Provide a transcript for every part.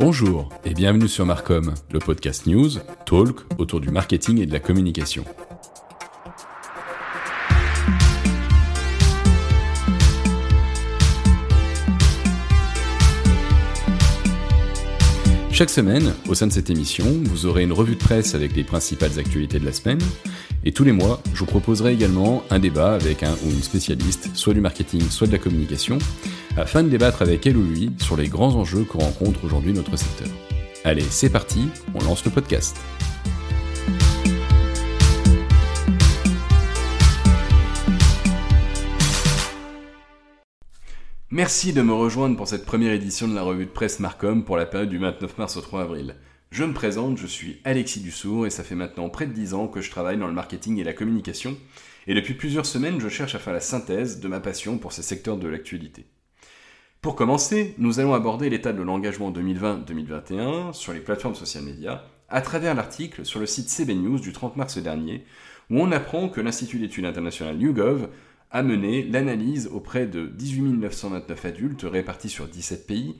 Bonjour et bienvenue sur Marcom, le podcast news, talk autour du marketing et de la communication. Chaque semaine, au sein de cette émission, vous aurez une revue de presse avec les principales actualités de la semaine. Et tous les mois, je vous proposerai également un débat avec un ou une spécialiste, soit du marketing, soit de la communication, afin de débattre avec elle ou lui sur les grands enjeux que rencontre aujourd'hui notre secteur. Allez, c'est parti, on lance le podcast. Merci de me rejoindre pour cette première édition de la revue de presse Marcom pour la période du 29 mars au 3 avril. Je me présente, je suis Alexis Dussour et ça fait maintenant près de 10 ans que je travaille dans le marketing et la communication. Et depuis plusieurs semaines, je cherche à faire la synthèse de ma passion pour ces secteurs de l'actualité. Pour commencer, nous allons aborder l'état de l'engagement 2020-2021 sur les plateformes social médias à travers l'article sur le site CB News du 30 mars dernier où on apprend que l'Institut d'études internationales YouGov a mené l'analyse auprès de 18 929 adultes répartis sur 17 pays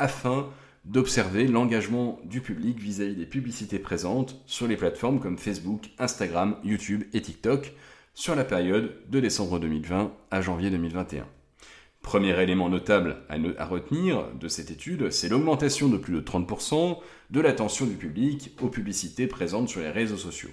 afin d'observer l'engagement du public vis-à-vis des publicités présentes sur les plateformes comme Facebook, Instagram, YouTube et TikTok sur la période de décembre 2020 à janvier 2021. Premier élément notable à, retenir de cette étude, c'est l'augmentation de plus de 30% de l'attention du public aux publicités présentes sur les réseaux sociaux.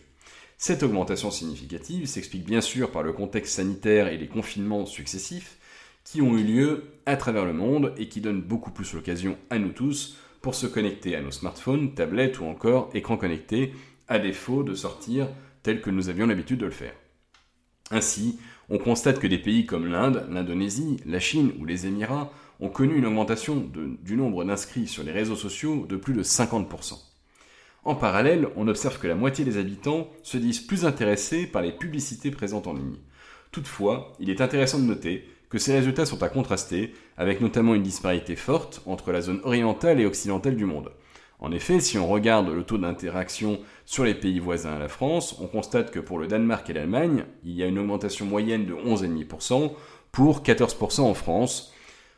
Cette augmentation significative s'explique bien sûr par le contexte sanitaire et les confinements successifs qui ont eu lieu à travers le monde et qui donnent beaucoup plus l'occasion à nous tous pour se connecter à nos smartphones, tablettes ou encore écrans connectés, à défaut de sortir tel que nous avions l'habitude de le faire. Ainsi, on constate que des pays comme l'Inde, l'Indonésie, la Chine ou les Émirats ont connu une augmentation du nombre d'inscrits sur les réseaux sociaux de plus de 50%. En parallèle, on observe que la moitié des habitants se disent plus intéressés par les publicités présentes en ligne. Toutefois, il est intéressant de noter que ces résultats sont à contraster, avec notamment une disparité forte entre la zone orientale et occidentale du monde. En effet, si on regarde le taux d'interaction sur les pays voisins à la France, on constate que pour le Danemark et l'Allemagne, il y a une augmentation moyenne de 11,5% pour 14% en France.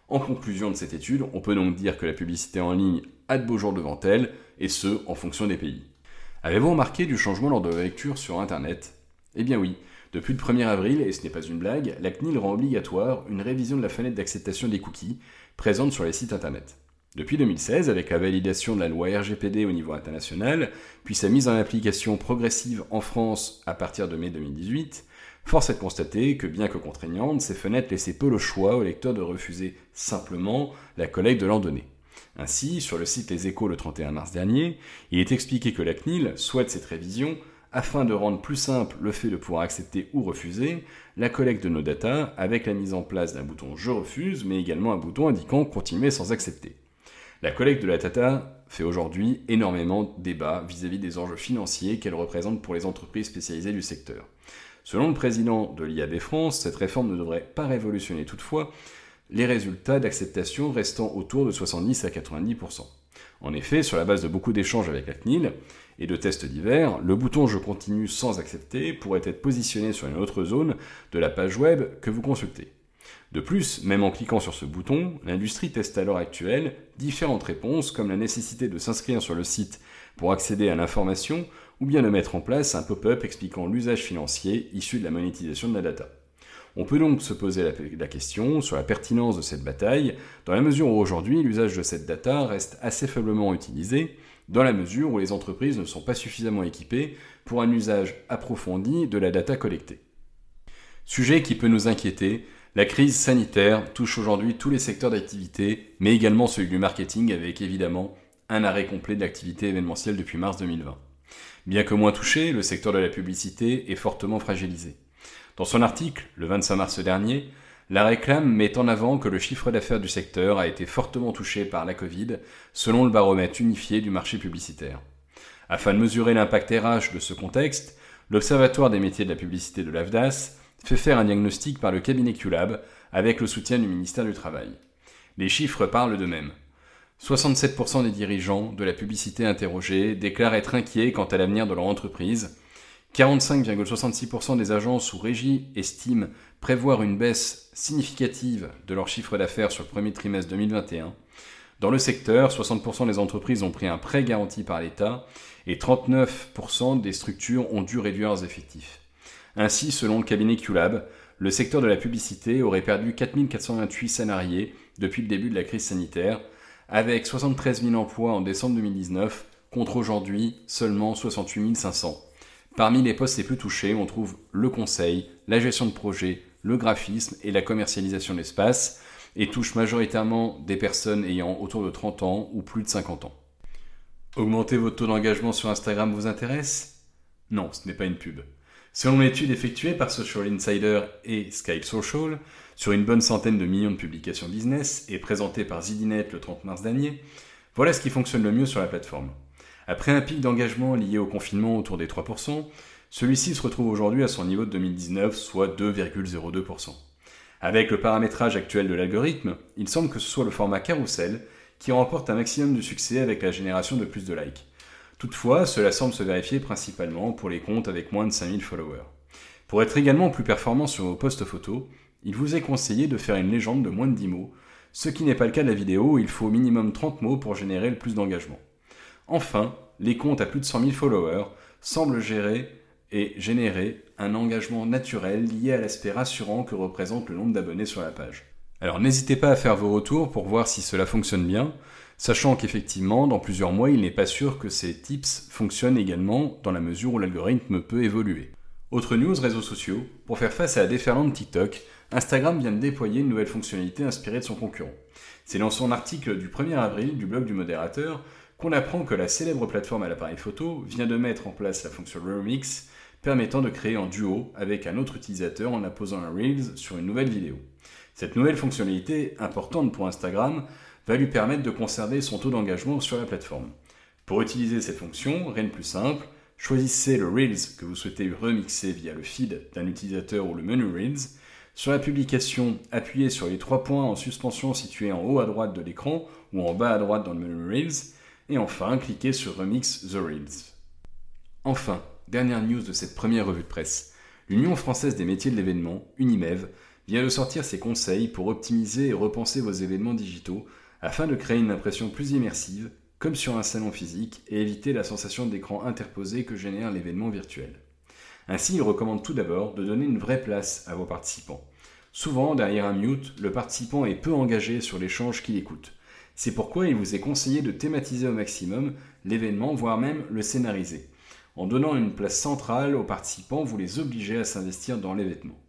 En conclusion de cette étude, on peut donc dire que la publicité en ligne a de beaux jours devant elle, et ce, en fonction des pays. Avez-vous remarqué du changement lors de la lecture sur Internet? Eh bien oui, depuis le 1er avril, et ce n'est pas une blague, la CNIL rend obligatoire une révision de la fenêtre d'acceptation des cookies présente sur les sites Internet. Depuis 2016, avec la validation de la loi RGPD au niveau international, puis sa mise en application progressive en France à partir de mai 2018, force est de constater que bien que contraignantes, ces fenêtres laissaient peu le choix au lecteur de refuser simplement la collecte de leurs données. Ainsi, sur le site Les Échos le 31 mars dernier, il est expliqué que la CNIL souhaite cette révision afin de rendre plus simple le fait de pouvoir accepter ou refuser la collecte de nos datas avec la mise en place d'un bouton Je refuse, mais également un bouton indiquant Continuer sans accepter. La collecte de la data fait aujourd'hui énormément débat vis-à-vis des enjeux financiers qu'elle représente pour les entreprises spécialisées du secteur. Selon le président de l'IAB France, cette réforme ne devrait pas révolutionner toutefois les résultats d'acceptation restant autour de 70 à 90%. En effet, sur la base de beaucoup d'échanges avec la CNIL et de tests divers, le bouton Je continue sans accepter pourrait être positionné sur une autre zone de la page web que vous consultez. De plus, même en cliquant sur ce bouton, l'industrie teste à l'heure actuelle différentes réponses comme la nécessité de s'inscrire sur le site pour accéder à l'information ou bien de mettre en place un pop-up expliquant l'usage financier issu de la monétisation de la data. On peut donc se poser la, question sur la pertinence de cette bataille, dans la mesure où aujourd'hui l'usage de cette data reste assez faiblement utilisé, dans la mesure où les entreprises ne sont pas suffisamment équipées pour un usage approfondi de la data collectée. Sujet qui peut nous inquiéter, la crise sanitaire touche aujourd'hui tous les secteurs d'activité, mais également celui du marketing avec évidemment un arrêt complet de l'activité événementielle depuis mars 2020. Bien que moins touché, le secteur de la publicité est fortement fragilisé. Dans son article, le 25 mars dernier, la réclame met en avant que le chiffre d'affaires du secteur a été fortement touché par la Covid, selon le baromètre unifié du marché publicitaire. Afin de mesurer l'impact RH de ce contexte, l'Observatoire des métiers de la publicité de l'AFDAS fait faire un diagnostic par le cabinet QLab avec le soutien du ministère du Travail. Les chiffres parlent d'eux-mêmes. 67% des dirigeants de la publicité interrogés déclarent être inquiets quant à l'avenir de leur entreprise, 45,66% des agences sous régie estiment prévoir une baisse significative de leur chiffre d'affaires sur le premier trimestre 2021. Dans le secteur, 60% des entreprises ont pris un prêt garanti par l'État et 39% des structures ont dû réduire leurs effectifs. Ainsi, selon le cabinet QLab, le secteur de la publicité aurait perdu 4428 salariés depuis le début de la crise sanitaire, avec 73 000 emplois en décembre 2019 contre aujourd'hui seulement 68 500. Parmi les postes les plus touchés, on trouve le conseil, la gestion de projet, le graphisme et la commercialisation d'espace, et touche majoritairement des personnes ayant autour de 30 ans ou plus de 50 ans. Augmenter votre taux d'engagement sur Instagram vous intéresse? Non, ce n'est pas une pub. Selon l'étude effectuée par Social Insider et Skype Social, sur une bonne centaine de millions de publications business et présentée par Zidinet le 30 mars dernier, voilà ce qui fonctionne le mieux sur la plateforme. Après un pic d'engagement lié au confinement autour des 3%, celui-ci se retrouve aujourd'hui à son niveau de 2019, soit 2,02%. Avec le paramétrage actuel de l'algorithme, il semble que ce soit le format carousel qui remporte un maximum de succès avec la génération de plus de likes. Toutefois, cela semble se vérifier principalement pour les comptes avec moins de 5000 followers. Pour être également plus performant sur vos posts photos, il vous est conseillé de faire une légende de moins de 10 mots, ce qui n'est pas le cas de la vidéo il faut au minimum 30 mots pour générer le plus d'engagement. Enfin, les comptes à plus de 100 000 followers semblent gérer et générer un engagement naturel lié à l'aspect rassurant que représente le nombre d'abonnés sur la page. Alors n'hésitez pas à faire vos retours pour voir si cela fonctionne bien, sachant qu'effectivement, dans plusieurs mois, il n'est pas sûr que ces tips fonctionnent également dans la mesure où l'algorithme peut évoluer. Autre news réseaux sociaux, pour faire face à la déferlante TikTok, Instagram vient de déployer une nouvelle fonctionnalité inspirée de son concurrent. C'est dans son article du 1er avril du blog du modérateur qu'on apprend que la célèbre plateforme à l'appareil photo vient de mettre en place la fonction Remix permettant de créer en duo avec un autre utilisateur en apposant un Reels sur une nouvelle vidéo. Cette nouvelle fonctionnalité, importante pour Instagram, va lui permettre de conserver son taux d'engagement sur la plateforme. Pour utiliser cette fonction, rien de plus simple, choisissez le Reels que vous souhaitez remixer via le feed d'un utilisateur ou le menu Reels. Sur la publication, appuyez sur les trois points en suspension situés en haut à droite de l'écran ou en bas à droite dans le menu Reels. Et enfin, cliquez sur Remix the Reels. Enfin, Dernière news de cette première revue de presse. L'Union française des métiers de l'événement, Unimev, vient de sortir ses conseils pour optimiser et repenser vos événements digitaux afin de créer une impression plus immersive, comme sur un salon physique, et éviter la sensation d'écran interposé que génère l'événement virtuel. Ainsi, il recommande tout d'abord de donner une vraie place à vos participants. Souvent, derrière un mute, le participant est peu engagé sur l'échange qu'il écoute. C'est pourquoi il vous est conseillé de thématiser au maximum l'événement, voire même le scénariser. En donnant une place centrale aux participants, vous les obligez à s'investir dans l'événement.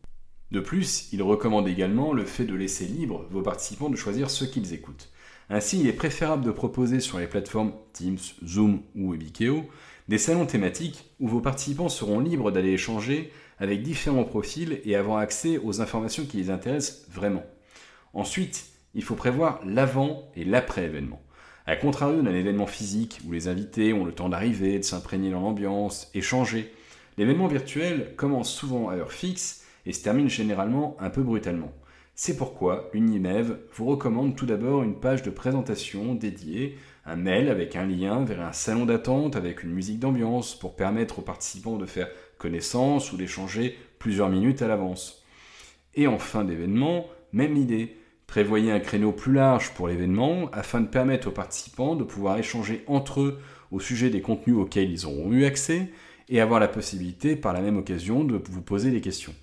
De plus, il recommande également le fait de laisser libre vos participants de choisir ce qu'ils écoutent. Ainsi, il est préférable de proposer sur les plateformes Teams, Zoom ou Webikeo des salons thématiques où vos participants seront libres d'aller échanger avec différents profils et avoir accès aux informations qui les intéressent vraiment. Ensuite, il faut prévoir l'avant et l'après-événement. A contrario d'un événement physique où les invités ont le temps d'arriver, de s'imprégner dans l'ambiance, échanger, l'événement virtuel commence souvent à heure fixe et se termine généralement un peu brutalement. C'est pourquoi l'Unimev vous recommande tout d'abord une page de présentation dédiée, un mail avec un lien vers un salon d'attente avec une musique d'ambiance pour permettre aux participants de faire connaissance ou d'échanger plusieurs minutes à l'avance. Et en fin d'événement, même idée, Prévoyez un créneau plus large pour l'événement afin de permettre aux participants de pouvoir échanger entre eux au sujet des contenus auxquels ils auront eu accès et avoir la possibilité par la même occasion de vous poser des questions.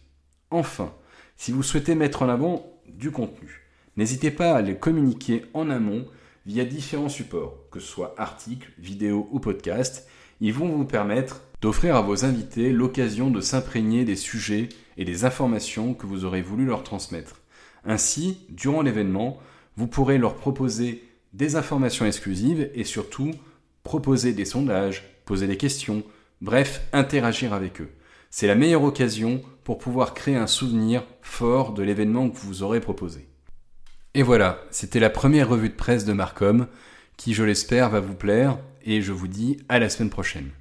Enfin, si vous souhaitez mettre en avant du contenu, n'hésitez pas à les communiquer en amont via différents supports, que ce soit articles, vidéos ou podcasts. Ils vont vous permettre d'offrir à vos invités l'occasion de s'imprégner des sujets et des informations que vous aurez voulu leur transmettre. Ainsi, durant l'événement, vous pourrez leur proposer des informations exclusives et surtout proposer des sondages, poser des questions, bref, interagir avec eux. C'est la meilleure occasion pour pouvoir créer un souvenir fort de l'événement que vous aurez proposé. Et voilà, c'était la première revue de presse de Marcom, qui je l'espère va vous plaire, et je vous dis à la semaine prochaine.